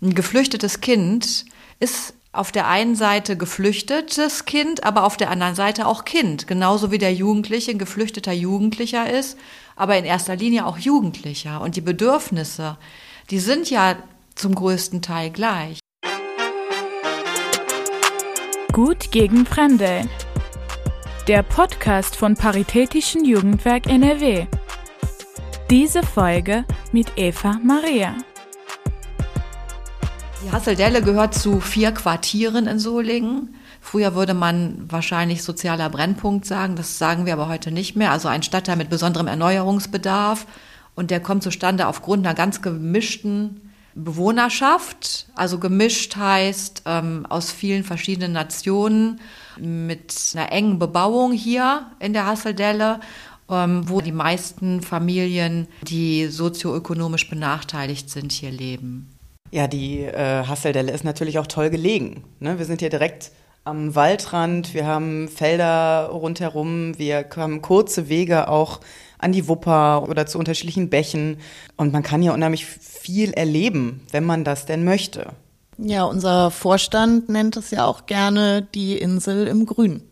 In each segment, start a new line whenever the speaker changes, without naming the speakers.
Ein geflüchtetes Kind ist auf der einen Seite geflüchtetes Kind, aber auf der anderen Seite auch Kind. Genauso wie der Jugendliche ein geflüchteter Jugendlicher ist, aber in erster Linie auch Jugendlicher. Und die Bedürfnisse, die sind ja zum größten Teil gleich.
Gut gegen Fremde. Der Podcast von Paritätischen Jugendwerk NRW. Diese Folge mit Eva Maria.
Die Hasseldelle gehört zu vier Quartieren in Solingen. Früher würde man wahrscheinlich sozialer Brennpunkt sagen, das sagen wir aber heute nicht mehr. Also ein Stadtteil mit besonderem Erneuerungsbedarf. Und der kommt zustande aufgrund einer ganz gemischten Bewohnerschaft. Also gemischt heißt ähm, aus vielen verschiedenen Nationen mit einer engen Bebauung hier in der Hasseldelle, ähm, wo die meisten Familien, die sozioökonomisch benachteiligt sind, hier leben.
Ja, die äh, Hasseldelle ist natürlich auch toll gelegen. Ne? Wir sind hier direkt am Waldrand, wir haben Felder rundherum, wir haben kurze Wege auch an die Wupper oder zu unterschiedlichen Bächen. Und man kann hier unheimlich viel erleben, wenn man das denn möchte.
Ja, unser Vorstand nennt es ja auch gerne die Insel im Grün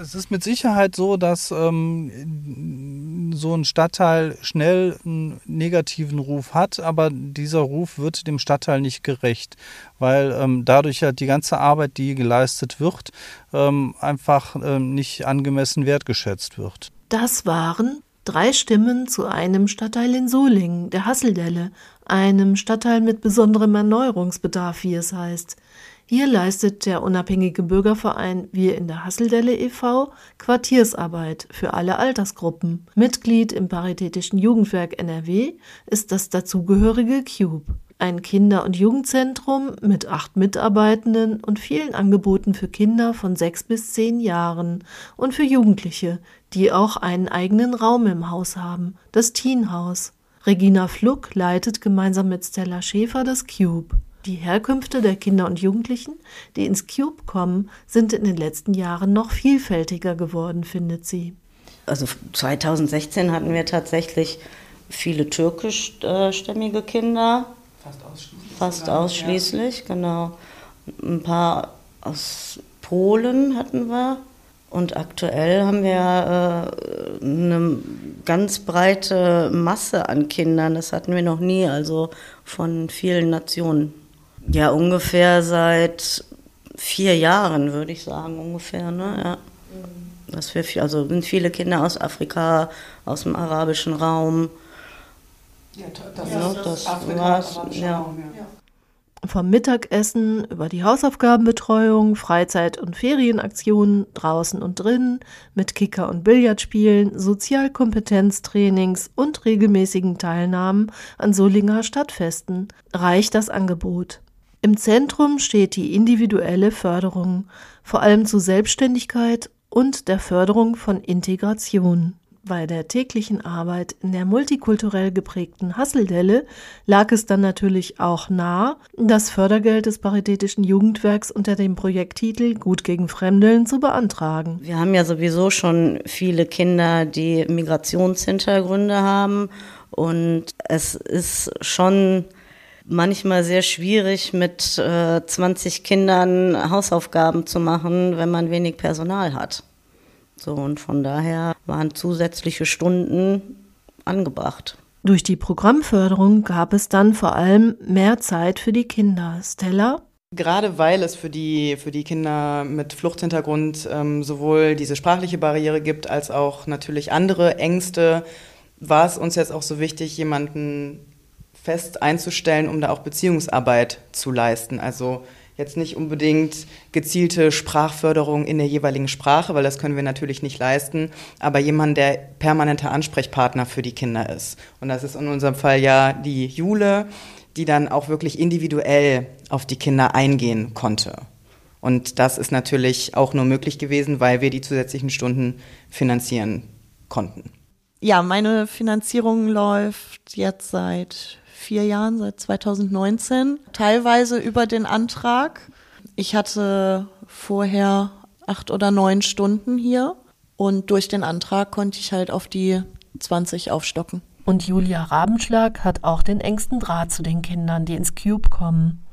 es ist mit Sicherheit so, dass ähm, so ein Stadtteil schnell einen negativen Ruf hat, aber dieser Ruf wird dem Stadtteil nicht gerecht, weil ähm, dadurch ja die ganze Arbeit, die geleistet wird, ähm, einfach ähm, nicht angemessen wertgeschätzt wird.
Das waren drei Stimmen zu einem Stadtteil in Solingen, der Hasseldelle, einem Stadtteil mit besonderem Erneuerungsbedarf, wie es heißt. Hier leistet der unabhängige Bürgerverein Wir in der Hasseldelle e.V. Quartiersarbeit für alle Altersgruppen. Mitglied im Paritätischen Jugendwerk NRW ist das dazugehörige Cube. Ein Kinder- und Jugendzentrum mit acht Mitarbeitenden und vielen Angeboten für Kinder von sechs bis zehn Jahren und für Jugendliche, die auch einen eigenen Raum im Haus haben, das Teenhaus. Regina Fluck leitet gemeinsam mit Stella Schäfer das Cube. Die Herkünfte der Kinder und Jugendlichen, die ins Cube kommen, sind in den letzten Jahren noch vielfältiger geworden, findet sie.
Also 2016 hatten wir tatsächlich viele türkischstämmige Kinder. Fast ausschließlich. Fast ausschließlich, ja. genau. Ein paar aus Polen hatten wir. Und aktuell haben wir äh, eine ganz breite Masse an Kindern. Das hatten wir noch nie, also von vielen Nationen. Ja, ungefähr seit vier Jahren, würde ich sagen, ungefähr. Ne? Ja. Das wir, also sind viele Kinder aus Afrika, aus dem arabischen Raum.
Ja, das, ja, das, das war's. Ja. Vom Mittagessen über die Hausaufgabenbetreuung, Freizeit- und Ferienaktionen draußen und drinnen, mit Kicker- und Billardspielen, Sozialkompetenztrainings und regelmäßigen Teilnahmen an Solinger Stadtfesten reicht das Angebot. Im Zentrum steht die individuelle Förderung, vor allem zu Selbstständigkeit und der Förderung von Integration. Bei der täglichen Arbeit in der multikulturell geprägten Hasseldelle lag es dann natürlich auch nah, das Fördergeld des Paritätischen Jugendwerks unter dem Projekttitel Gut gegen Fremdeln zu beantragen.
Wir haben ja sowieso schon viele Kinder, die Migrationshintergründe haben und es ist schon manchmal sehr schwierig, mit äh, 20 Kindern Hausaufgaben zu machen, wenn man wenig Personal hat. So, und von daher waren zusätzliche Stunden angebracht.
Durch die Programmförderung gab es dann vor allem mehr Zeit für die Kinder. Stella?
Gerade weil es für die, für die Kinder mit Fluchthintergrund ähm, sowohl diese sprachliche Barriere gibt, als auch natürlich andere Ängste, war es uns jetzt auch so wichtig, jemanden fest einzustellen, um da auch Beziehungsarbeit zu leisten. Also jetzt nicht unbedingt gezielte Sprachförderung in der jeweiligen Sprache, weil das können wir natürlich nicht leisten, aber jemand, der permanenter Ansprechpartner für die Kinder ist. Und das ist in unserem Fall ja die Jule, die dann auch wirklich individuell auf die Kinder eingehen konnte. Und das ist natürlich auch nur möglich gewesen, weil wir die zusätzlichen Stunden finanzieren konnten.
Ja, meine Finanzierung läuft jetzt seit vier Jahren, seit 2019, teilweise über den Antrag. Ich hatte vorher acht oder neun Stunden hier und durch den Antrag konnte ich halt auf die 20 aufstocken.
Und Julia Rabenschlag hat auch den engsten Draht zu den Kindern, die ins Cube kommen.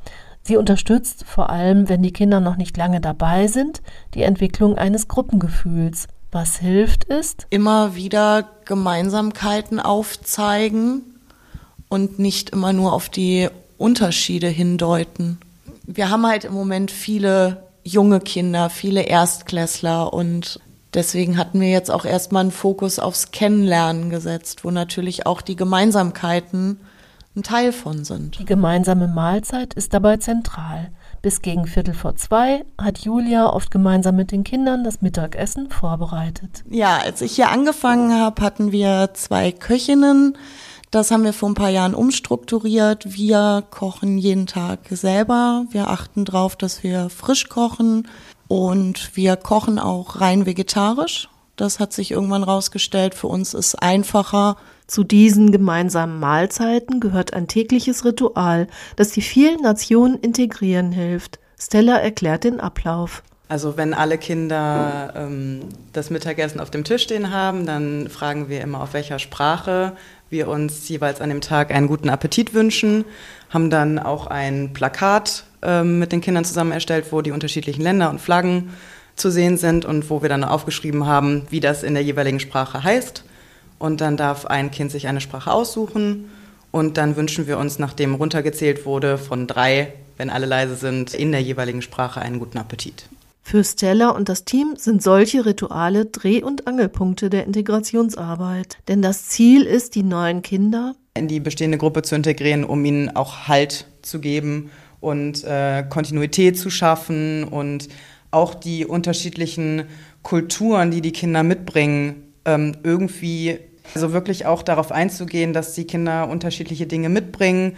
Sie unterstützt, vor allem wenn die Kinder noch nicht lange dabei sind, die Entwicklung eines Gruppengefühls. Was hilft ist,
immer wieder Gemeinsamkeiten aufzeigen und nicht immer nur auf die Unterschiede hindeuten. Wir haben halt im Moment viele junge Kinder, viele Erstklässler und deswegen hatten wir jetzt auch erstmal einen Fokus aufs Kennenlernen gesetzt, wo natürlich auch die Gemeinsamkeiten ein Teil von sind.
Die gemeinsame Mahlzeit ist dabei zentral. Bis gegen Viertel vor zwei hat Julia oft gemeinsam mit den Kindern das Mittagessen vorbereitet.
Ja, als ich hier angefangen habe, hatten wir zwei Köchinnen. Das haben wir vor ein paar Jahren umstrukturiert. Wir kochen jeden Tag selber. Wir achten darauf, dass wir frisch kochen und wir kochen auch rein vegetarisch. Das hat sich irgendwann rausgestellt. Für uns ist einfacher,
zu diesen gemeinsamen Mahlzeiten gehört ein tägliches Ritual, das die vielen Nationen integrieren hilft. Stella erklärt den Ablauf.
Also wenn alle Kinder ähm, das Mittagessen auf dem Tisch stehen haben, dann fragen wir immer, auf welcher Sprache wir uns jeweils an dem Tag einen guten Appetit wünschen, haben dann auch ein Plakat ähm, mit den Kindern zusammen erstellt, wo die unterschiedlichen Länder und Flaggen zu sehen sind und wo wir dann aufgeschrieben haben, wie das in der jeweiligen Sprache heißt. Und dann darf ein Kind sich eine Sprache aussuchen. Und dann wünschen wir uns, nachdem runtergezählt wurde, von drei, wenn alle leise sind, in der jeweiligen Sprache einen guten Appetit.
Für Stella und das Team sind solche Rituale Dreh- und Angelpunkte der Integrationsarbeit. Denn das Ziel ist, die neuen Kinder
in die bestehende Gruppe zu integrieren, um ihnen auch Halt zu geben und äh, Kontinuität zu schaffen und auch die unterschiedlichen Kulturen, die die Kinder mitbringen, ähm, irgendwie also wirklich auch darauf einzugehen, dass die Kinder unterschiedliche Dinge mitbringen,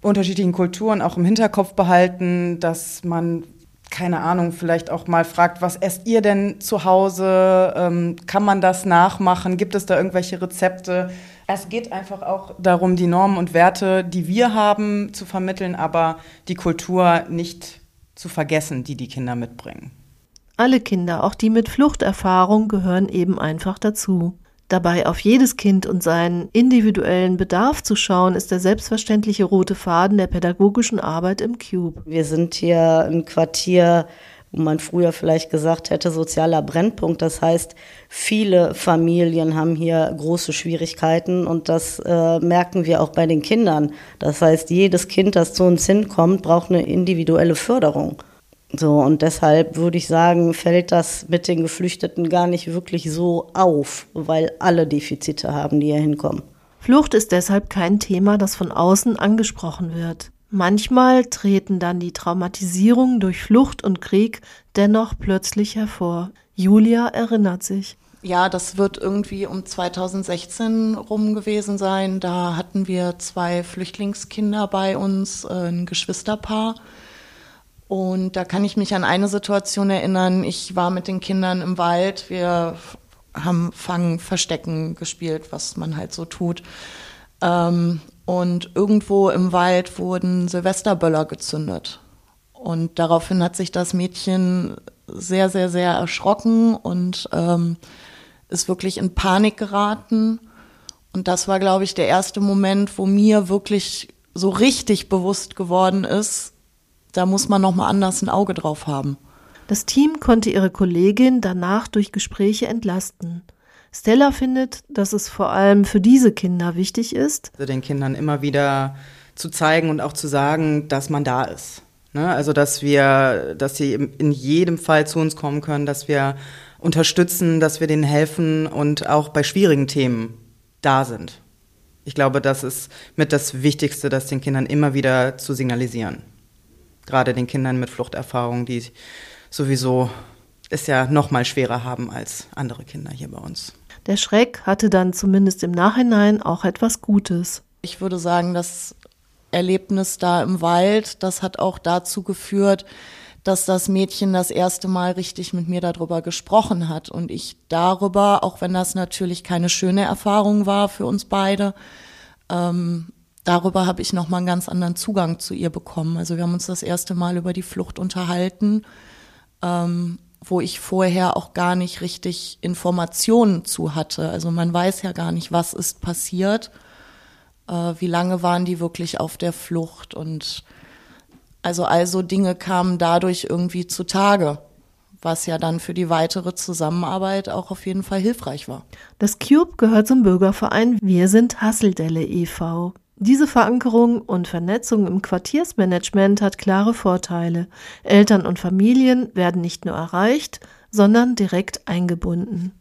unterschiedlichen Kulturen auch im Hinterkopf behalten, dass man keine Ahnung, vielleicht auch mal fragt, was esst ihr denn zu Hause? Ähm, kann man das nachmachen? Gibt es da irgendwelche Rezepte? Es geht einfach auch darum, die Normen und Werte, die wir haben, zu vermitteln, aber die Kultur nicht zu vergessen, die die Kinder mitbringen.
Alle Kinder, auch die mit Fluchterfahrung, gehören eben einfach dazu. Dabei auf jedes Kind und seinen individuellen Bedarf zu schauen, ist der selbstverständliche rote Faden der pädagogischen Arbeit im Cube.
Wir sind hier ein Quartier, wo man früher vielleicht gesagt hätte, sozialer Brennpunkt. Das heißt, viele Familien haben hier große Schwierigkeiten und das äh, merken wir auch bei den Kindern. Das heißt, jedes Kind, das zu uns hinkommt, braucht eine individuelle Förderung. So, und deshalb würde ich sagen, fällt das mit den Geflüchteten gar nicht wirklich so auf, weil alle Defizite haben, die hier hinkommen.
Flucht ist deshalb kein Thema, das von außen angesprochen wird. Manchmal treten dann die Traumatisierungen durch Flucht und Krieg dennoch plötzlich hervor. Julia erinnert sich.
Ja, das wird irgendwie um 2016 rum gewesen sein. Da hatten wir zwei Flüchtlingskinder bei uns, äh, ein Geschwisterpaar. Und da kann ich mich an eine Situation erinnern. Ich war mit den Kindern im Wald. Wir haben Fangen, Verstecken gespielt, was man halt so tut. Ähm, und irgendwo im Wald wurden Silvesterböller gezündet. Und daraufhin hat sich das Mädchen sehr, sehr, sehr erschrocken und ähm, ist wirklich in Panik geraten. Und das war, glaube ich, der erste Moment, wo mir wirklich so richtig bewusst geworden ist, da muss man noch mal anders ein Auge drauf haben.
Das Team konnte ihre Kollegin danach durch Gespräche entlasten. Stella findet, dass es vor allem für diese Kinder wichtig ist,
also den Kindern immer wieder zu zeigen und auch zu sagen, dass man da ist. Ne? Also dass wir, dass sie in jedem Fall zu uns kommen können, dass wir unterstützen, dass wir denen helfen und auch bei schwierigen Themen da sind. Ich glaube, das ist mit das Wichtigste, das den Kindern immer wieder zu signalisieren gerade den Kindern mit Fluchterfahrung, die sowieso es ja noch mal schwerer haben als andere Kinder hier bei uns.
Der Schreck hatte dann zumindest im Nachhinein auch etwas Gutes.
Ich würde sagen, das Erlebnis da im Wald, das hat auch dazu geführt, dass das Mädchen das erste Mal richtig mit mir darüber gesprochen hat und ich darüber, auch wenn das natürlich keine schöne Erfahrung war für uns beide, ähm, darüber habe ich nochmal einen ganz anderen Zugang zu ihr bekommen. Also wir haben uns das erste Mal über die Flucht unterhalten, ähm, wo ich vorher auch gar nicht richtig Informationen zu hatte. Also man weiß ja gar nicht, was ist passiert, äh, wie lange waren die wirklich auf der Flucht und Also also Dinge kamen dadurch irgendwie zutage, was ja dann für die weitere Zusammenarbeit auch auf jeden Fall hilfreich war.
Das Cube gehört zum Bürgerverein Wir sind Hasseldelle e.V. Diese Verankerung und Vernetzung im Quartiersmanagement hat klare Vorteile. Eltern und Familien werden nicht nur erreicht, sondern direkt eingebunden.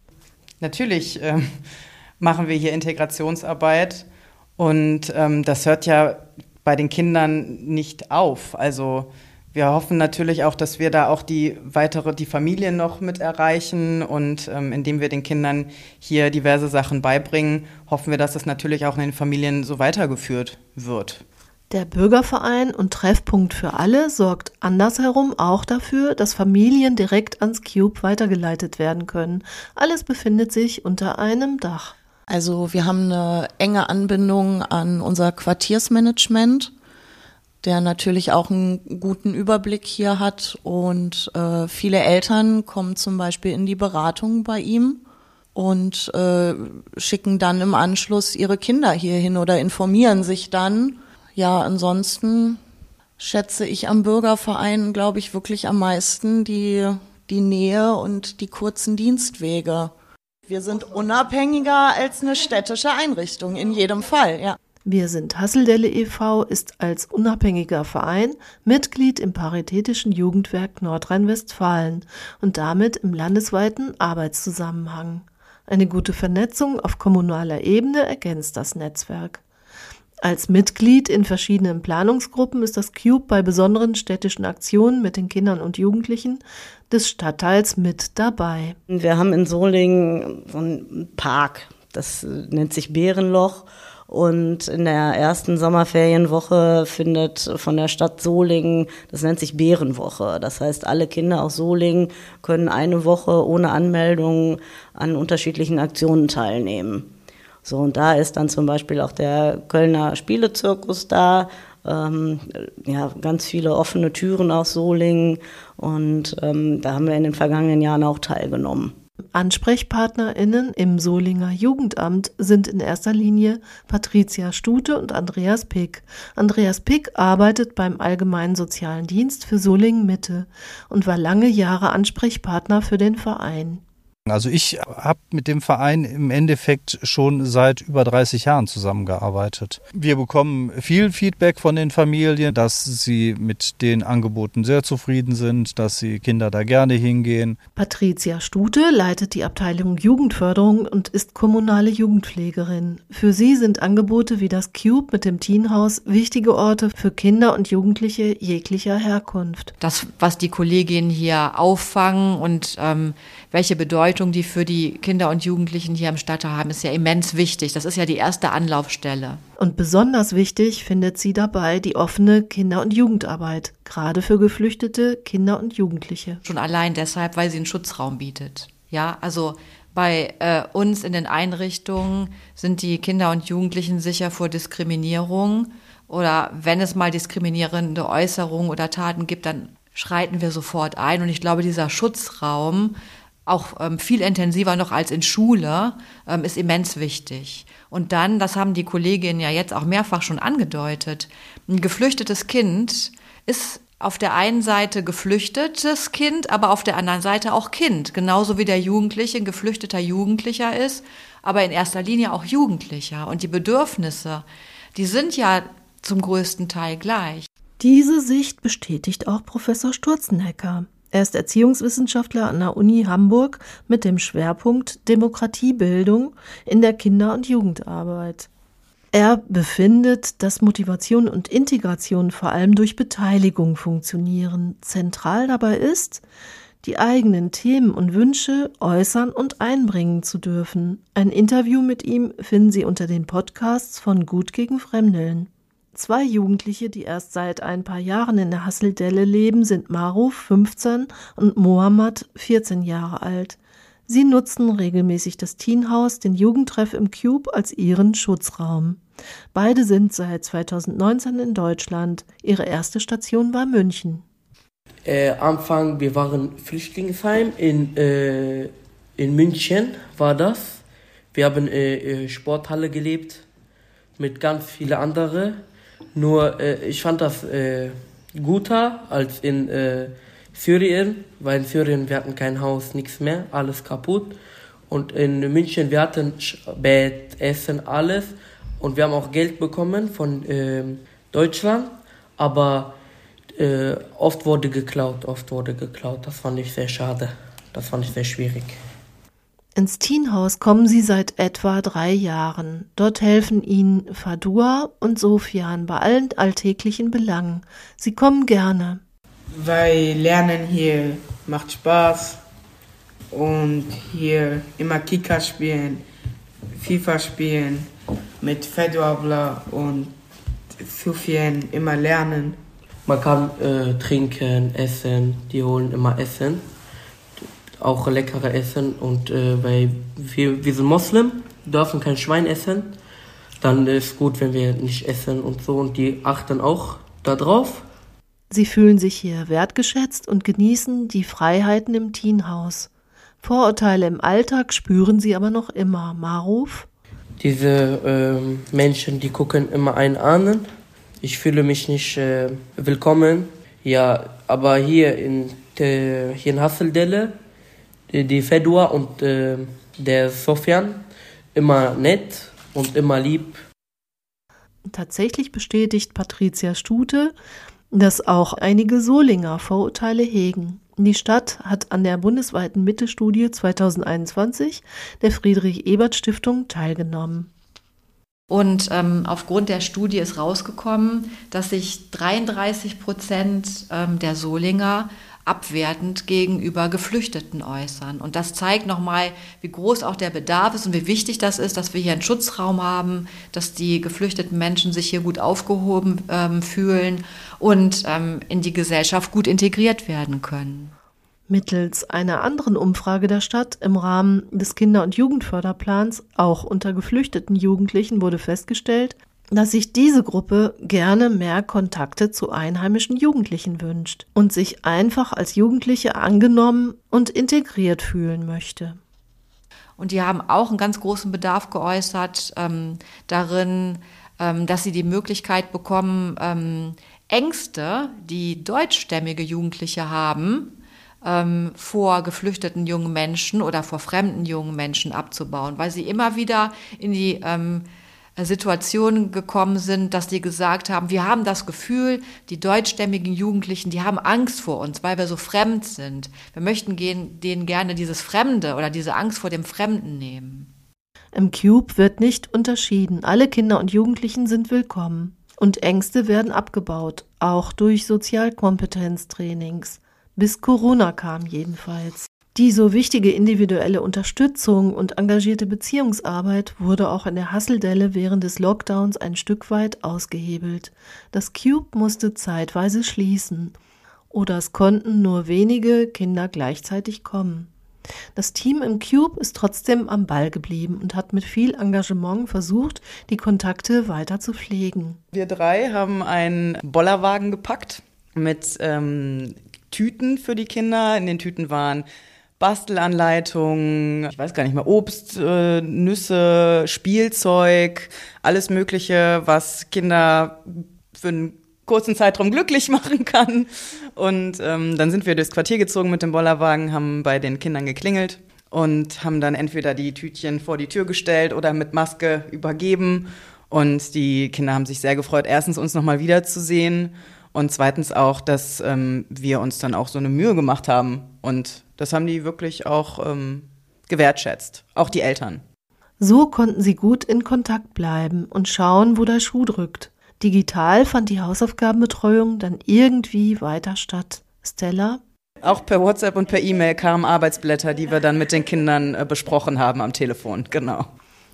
Natürlich äh, machen wir hier Integrationsarbeit und ähm, das hört ja bei den Kindern nicht auf. Also wir hoffen natürlich auch, dass wir da auch die weitere, die Familien noch mit erreichen und ähm, indem wir den Kindern hier diverse Sachen beibringen, hoffen wir, dass das natürlich auch in den Familien so weitergeführt wird.
Der Bürgerverein und Treffpunkt für alle sorgt andersherum auch dafür, dass Familien direkt ans Cube weitergeleitet werden können. Alles befindet sich unter einem Dach.
Also wir haben eine enge Anbindung an unser Quartiersmanagement der natürlich auch einen guten Überblick hier hat. Und äh, viele Eltern kommen zum Beispiel in die Beratung bei ihm und äh, schicken dann im Anschluss ihre Kinder hierhin oder informieren sich dann. Ja, ansonsten schätze ich am Bürgerverein, glaube ich, wirklich am meisten die, die Nähe und die kurzen Dienstwege. Wir sind unabhängiger als eine städtische Einrichtung, in jedem Fall, ja.
Wir sind Hasseldelle e.V. ist als unabhängiger Verein Mitglied im Paritätischen Jugendwerk Nordrhein-Westfalen und damit im landesweiten Arbeitszusammenhang. Eine gute Vernetzung auf kommunaler Ebene ergänzt das Netzwerk. Als Mitglied in verschiedenen Planungsgruppen ist das Cube bei besonderen städtischen Aktionen mit den Kindern und Jugendlichen des Stadtteils mit dabei.
Wir haben in Solingen so einen Park, das nennt sich Bärenloch. Und in der ersten Sommerferienwoche findet von der Stadt Solingen, das nennt sich Bärenwoche. Das heißt, alle Kinder aus Solingen können eine Woche ohne Anmeldung an unterschiedlichen Aktionen teilnehmen. So, und da ist dann zum Beispiel auch der Kölner Spielezirkus da. Ähm, ja, ganz viele offene Türen aus Solingen. Und ähm, da haben wir in den vergangenen Jahren auch teilgenommen.
AnsprechpartnerInnen im Solinger Jugendamt sind in erster Linie Patricia Stute und Andreas Pick. Andreas Pick arbeitet beim Allgemeinen Sozialen Dienst für Solingen Mitte und war lange Jahre Ansprechpartner für den Verein.
Also ich habe mit dem Verein im Endeffekt schon seit über 30 Jahren zusammengearbeitet. Wir bekommen viel Feedback von den Familien, dass sie mit den Angeboten sehr zufrieden sind, dass die Kinder da gerne hingehen.
Patricia Stute leitet die Abteilung Jugendförderung und ist kommunale Jugendpflegerin. Für sie sind Angebote wie das Cube mit dem Teenhaus wichtige Orte für Kinder und Jugendliche jeglicher Herkunft.
Das, was die Kolleginnen hier auffangen und ähm, welche Bedeutung die für die Kinder und Jugendlichen hier im Stadtteil haben, ist ja immens wichtig. Das ist ja die erste Anlaufstelle.
Und besonders wichtig findet sie dabei die offene Kinder- und Jugendarbeit, gerade für geflüchtete Kinder und Jugendliche.
Schon allein deshalb, weil sie einen Schutzraum bietet. Ja, also bei äh, uns in den Einrichtungen sind die Kinder und Jugendlichen sicher vor Diskriminierung oder wenn es mal diskriminierende Äußerungen oder Taten gibt, dann schreiten wir sofort ein. Und ich glaube, dieser Schutzraum auch ähm, viel intensiver noch als in Schule, ähm, ist immens wichtig. Und dann, das haben die Kolleginnen ja jetzt auch mehrfach schon angedeutet, ein geflüchtetes Kind ist auf der einen Seite geflüchtetes Kind, aber auf der anderen Seite auch Kind. Genauso wie der Jugendliche ein geflüchteter Jugendlicher ist, aber in erster Linie auch Jugendlicher. Und die Bedürfnisse, die sind ja zum größten Teil gleich.
Diese Sicht bestätigt auch Professor Sturzenhecker. Er ist Erziehungswissenschaftler an der Uni Hamburg mit dem Schwerpunkt Demokratiebildung in der Kinder- und Jugendarbeit. Er befindet, dass Motivation und Integration vor allem durch Beteiligung funktionieren. Zentral dabei ist, die eigenen Themen und Wünsche äußern und einbringen zu dürfen. Ein Interview mit ihm finden Sie unter den Podcasts von Gut gegen Fremdeln. Zwei Jugendliche, die erst seit ein paar Jahren in der Hasseldelle leben, sind Maruf, 15, und Mohammad, 14 Jahre alt. Sie nutzen regelmäßig das Teenhaus, den Jugendtreff im Cube, als ihren Schutzraum. Beide sind seit 2019 in Deutschland. Ihre erste Station war München.
Äh, Anfang, wir waren Flüchtlingsheim in, äh, in München, war das. Wir haben äh, äh Sporthalle gelebt mit ganz vielen anderen. Nur äh, ich fand das äh, guter als in äh, Syrien, weil in Syrien wir hatten kein Haus, nichts mehr, alles kaputt. Und in München wir hatten Bett, Essen, alles. Und wir haben auch Geld bekommen von äh, Deutschland, aber äh, oft wurde geklaut, oft wurde geklaut. Das fand ich sehr schade. Das fand ich sehr schwierig.
Ins Teenhaus kommen sie seit etwa drei Jahren. Dort helfen ihnen Fadua und Sofian bei allen alltäglichen Belangen. Sie kommen gerne.
Weil Lernen hier macht Spaß und hier immer Kika spielen, FIFA spielen, mit Fedwabler und Sofian immer lernen.
Man kann äh, trinken, essen, die holen immer Essen auch leckere Essen und äh, weil wir, wir sind Moslem, dürfen kein Schwein essen, dann ist gut, wenn wir nicht essen und so und die achten auch darauf.
Sie fühlen sich hier wertgeschätzt und genießen die Freiheiten im Teenhaus. Vorurteile im Alltag spüren sie aber noch immer. Maruf?
Diese äh, Menschen, die gucken immer einen an. Ich fühle mich nicht äh, willkommen. Ja, aber hier in, hier in Hasseldelle die Fedua und äh, der Sofian immer nett und immer lieb.
Tatsächlich bestätigt Patricia Stute, dass auch einige Solinger Vorurteile hegen. Die Stadt hat an der bundesweiten Mittelstudie 2021 der Friedrich-Ebert-Stiftung teilgenommen.
Und ähm, aufgrund der Studie ist rausgekommen, dass sich 33 Prozent ähm, der Solinger abwertend gegenüber Geflüchteten äußern. Und das zeigt nochmal, wie groß auch der Bedarf ist und wie wichtig das ist, dass wir hier einen Schutzraum haben, dass die geflüchteten Menschen sich hier gut aufgehoben ähm, fühlen und ähm, in die Gesellschaft gut integriert werden können.
Mittels einer anderen Umfrage der Stadt im Rahmen des Kinder- und Jugendförderplans, auch unter geflüchteten Jugendlichen, wurde festgestellt, dass sich diese Gruppe gerne mehr Kontakte zu einheimischen Jugendlichen wünscht und sich einfach als Jugendliche angenommen und integriert fühlen möchte.
Und die haben auch einen ganz großen Bedarf geäußert ähm, darin, ähm, dass sie die Möglichkeit bekommen, ähm, Ängste, die deutschstämmige Jugendliche haben, ähm, vor geflüchteten jungen Menschen oder vor fremden jungen Menschen abzubauen, weil sie immer wieder in die ähm, Situationen gekommen sind, dass die gesagt haben, wir haben das Gefühl, die deutschstämmigen Jugendlichen, die haben Angst vor uns, weil wir so fremd sind. Wir möchten denen gerne dieses Fremde oder diese Angst vor dem Fremden nehmen.
Im Cube wird nicht unterschieden. Alle Kinder und Jugendlichen sind willkommen. Und Ängste werden abgebaut, auch durch Sozialkompetenztrainings. Bis Corona kam jedenfalls. Die so wichtige individuelle Unterstützung und engagierte Beziehungsarbeit wurde auch in der Hasseldelle während des Lockdowns ein Stück weit ausgehebelt. Das Cube musste zeitweise schließen. Oder es konnten nur wenige Kinder gleichzeitig kommen. Das Team im Cube ist trotzdem am Ball geblieben und hat mit viel Engagement versucht, die Kontakte weiter zu pflegen.
Wir drei haben einen Bollerwagen gepackt mit ähm, Tüten für die Kinder. In den Tüten waren Bastelanleitungen, ich weiß gar nicht mehr, Obst, äh, Nüsse, Spielzeug, alles Mögliche, was Kinder für einen kurzen Zeitraum glücklich machen kann. Und ähm, dann sind wir durchs Quartier gezogen mit dem Bollerwagen, haben bei den Kindern geklingelt und haben dann entweder die Tütchen vor die Tür gestellt oder mit Maske übergeben. Und die Kinder haben sich sehr gefreut, erstens uns nochmal wiederzusehen und zweitens auch, dass ähm, wir uns dann auch so eine Mühe gemacht haben. Und das haben die wirklich auch ähm, gewertschätzt, auch die Eltern.
So konnten sie gut in Kontakt bleiben und schauen, wo der Schuh drückt. Digital fand die Hausaufgabenbetreuung dann irgendwie weiter statt. Stella?
Auch per WhatsApp und per E-Mail kamen Arbeitsblätter, die wir dann mit den Kindern äh, besprochen haben am Telefon, genau.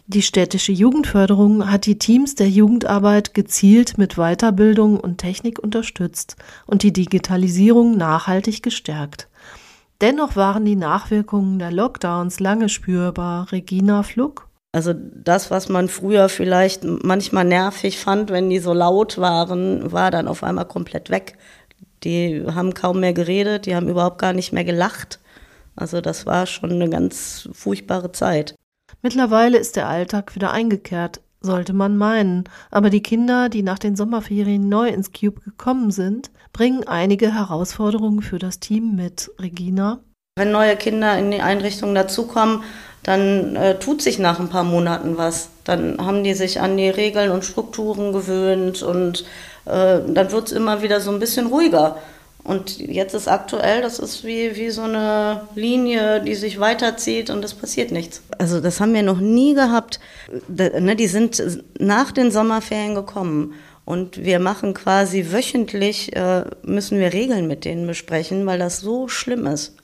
Die städtische Jugendförderung hat die Teams der Jugendarbeit gezielt mit Weiterbildung und Technik unterstützt und die Digitalisierung nachhaltig gestärkt. Dennoch waren die Nachwirkungen der Lockdowns lange spürbar. Regina Fluck?
Also das, was man früher vielleicht manchmal nervig fand, wenn die so laut waren, war dann auf einmal komplett weg. Die haben kaum mehr geredet, die haben überhaupt gar nicht mehr gelacht. Also das war schon eine ganz furchtbare Zeit.
Mittlerweile ist der Alltag wieder eingekehrt, sollte man meinen. Aber die Kinder, die nach den Sommerferien neu ins Cube gekommen sind, bringen einige Herausforderungen für das Team mit. Regina?
Wenn neue Kinder in die Einrichtung dazukommen, dann äh, tut sich nach ein paar Monaten was. Dann haben die sich an die Regeln und Strukturen gewöhnt und äh, dann wird es immer wieder so ein bisschen ruhiger. Und jetzt ist aktuell, das ist wie, wie so eine Linie, die sich weiterzieht und es passiert nichts. Also das haben wir noch nie gehabt. Ne, die sind nach den Sommerferien gekommen. Und wir machen quasi wöchentlich, äh, müssen wir Regeln mit denen besprechen, weil das so schlimm ist.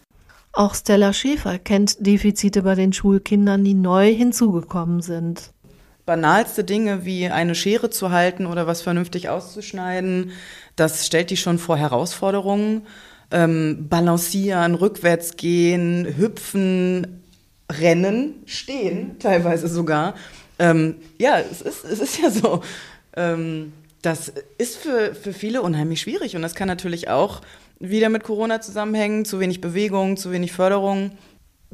Auch Stella Schäfer kennt Defizite bei den Schulkindern, die neu hinzugekommen sind.
Banalste Dinge wie eine Schere zu halten oder was vernünftig auszuschneiden, das stellt die schon vor Herausforderungen. Ähm, balancieren, rückwärts gehen, hüpfen, rennen, stehen, teilweise sogar. Ähm, ja, es ist, es ist ja so. Ähm, das ist für, für viele unheimlich schwierig und das kann natürlich auch wieder mit Corona zusammenhängen, zu wenig Bewegung, zu wenig Förderung.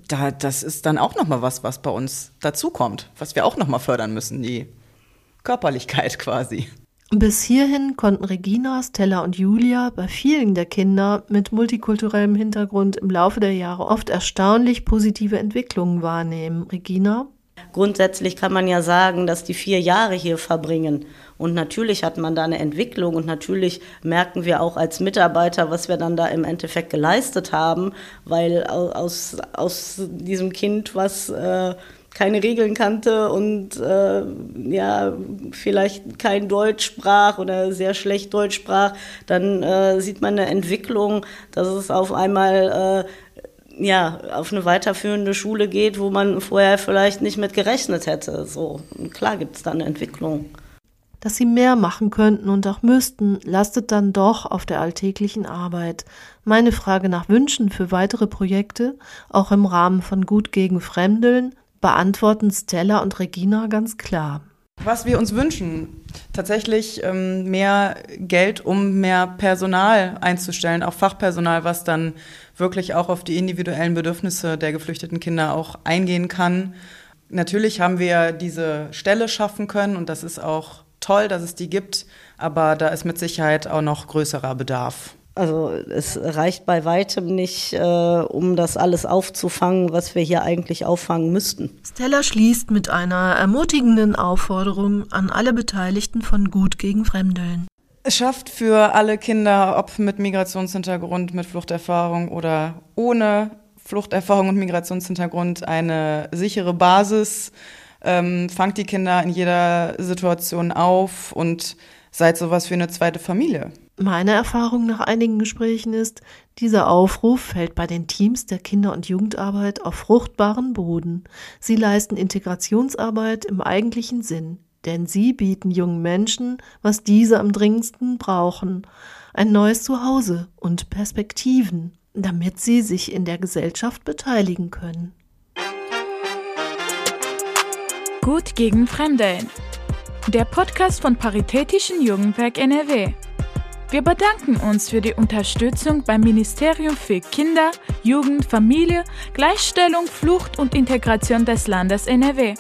Da, das ist dann auch nochmal was, was bei uns dazukommt, was wir auch nochmal fördern müssen, die Körperlichkeit quasi.
Bis hierhin konnten Regina, Stella und Julia bei vielen der Kinder mit multikulturellem Hintergrund im Laufe der Jahre oft erstaunlich positive Entwicklungen wahrnehmen. Regina?
Grundsätzlich kann man ja sagen, dass die vier Jahre hier verbringen. Und natürlich hat man da eine Entwicklung und natürlich merken wir auch als Mitarbeiter, was wir dann da im Endeffekt geleistet haben, weil aus, aus diesem Kind, was äh, keine Regeln kannte und äh, ja vielleicht kein Deutsch sprach oder sehr schlecht Deutsch sprach, dann äh, sieht man eine Entwicklung, dass es auf einmal äh, ja auf eine weiterführende Schule geht, wo man vorher vielleicht nicht mit gerechnet hätte. So klar gibt es da eine Entwicklung.
Dass sie mehr machen könnten und auch müssten, lastet dann doch auf der alltäglichen Arbeit. Meine Frage nach Wünschen für weitere Projekte, auch im Rahmen von Gut gegen Fremdeln, beantworten Stella und Regina ganz klar.
Was wir uns wünschen, tatsächlich ähm, mehr Geld, um mehr Personal einzustellen, auch Fachpersonal, was dann wirklich auch auf die individuellen Bedürfnisse der geflüchteten Kinder auch eingehen kann. Natürlich haben wir diese Stelle schaffen können und das ist auch toll, dass es die gibt, aber da ist mit Sicherheit auch noch größerer Bedarf.
Also es reicht bei weitem nicht, äh, um das alles aufzufangen, was wir hier eigentlich auffangen müssten.
Stella schließt mit einer ermutigenden Aufforderung an alle Beteiligten von Gut gegen Fremdeln.
Es schafft für alle Kinder, ob mit Migrationshintergrund, mit Fluchterfahrung oder ohne Fluchterfahrung und Migrationshintergrund, eine sichere Basis. Ähm, fangt die Kinder in jeder Situation auf und seid sowas wie eine zweite Familie.
Meine Erfahrung nach einigen Gesprächen ist, dieser Aufruf fällt bei den Teams der Kinder- und Jugendarbeit auf fruchtbaren Boden. Sie leisten Integrationsarbeit im eigentlichen Sinn, denn sie bieten jungen Menschen, was diese am dringendsten brauchen, ein neues Zuhause und Perspektiven, damit sie sich in der Gesellschaft beteiligen können.
Gut gegen Fremdeln. Der Podcast von Paritätischen Jugendwerk NRW. Wir bedanken uns für die Unterstützung beim Ministerium für Kinder, Jugend, Familie, Gleichstellung, Flucht und Integration des Landes NRW.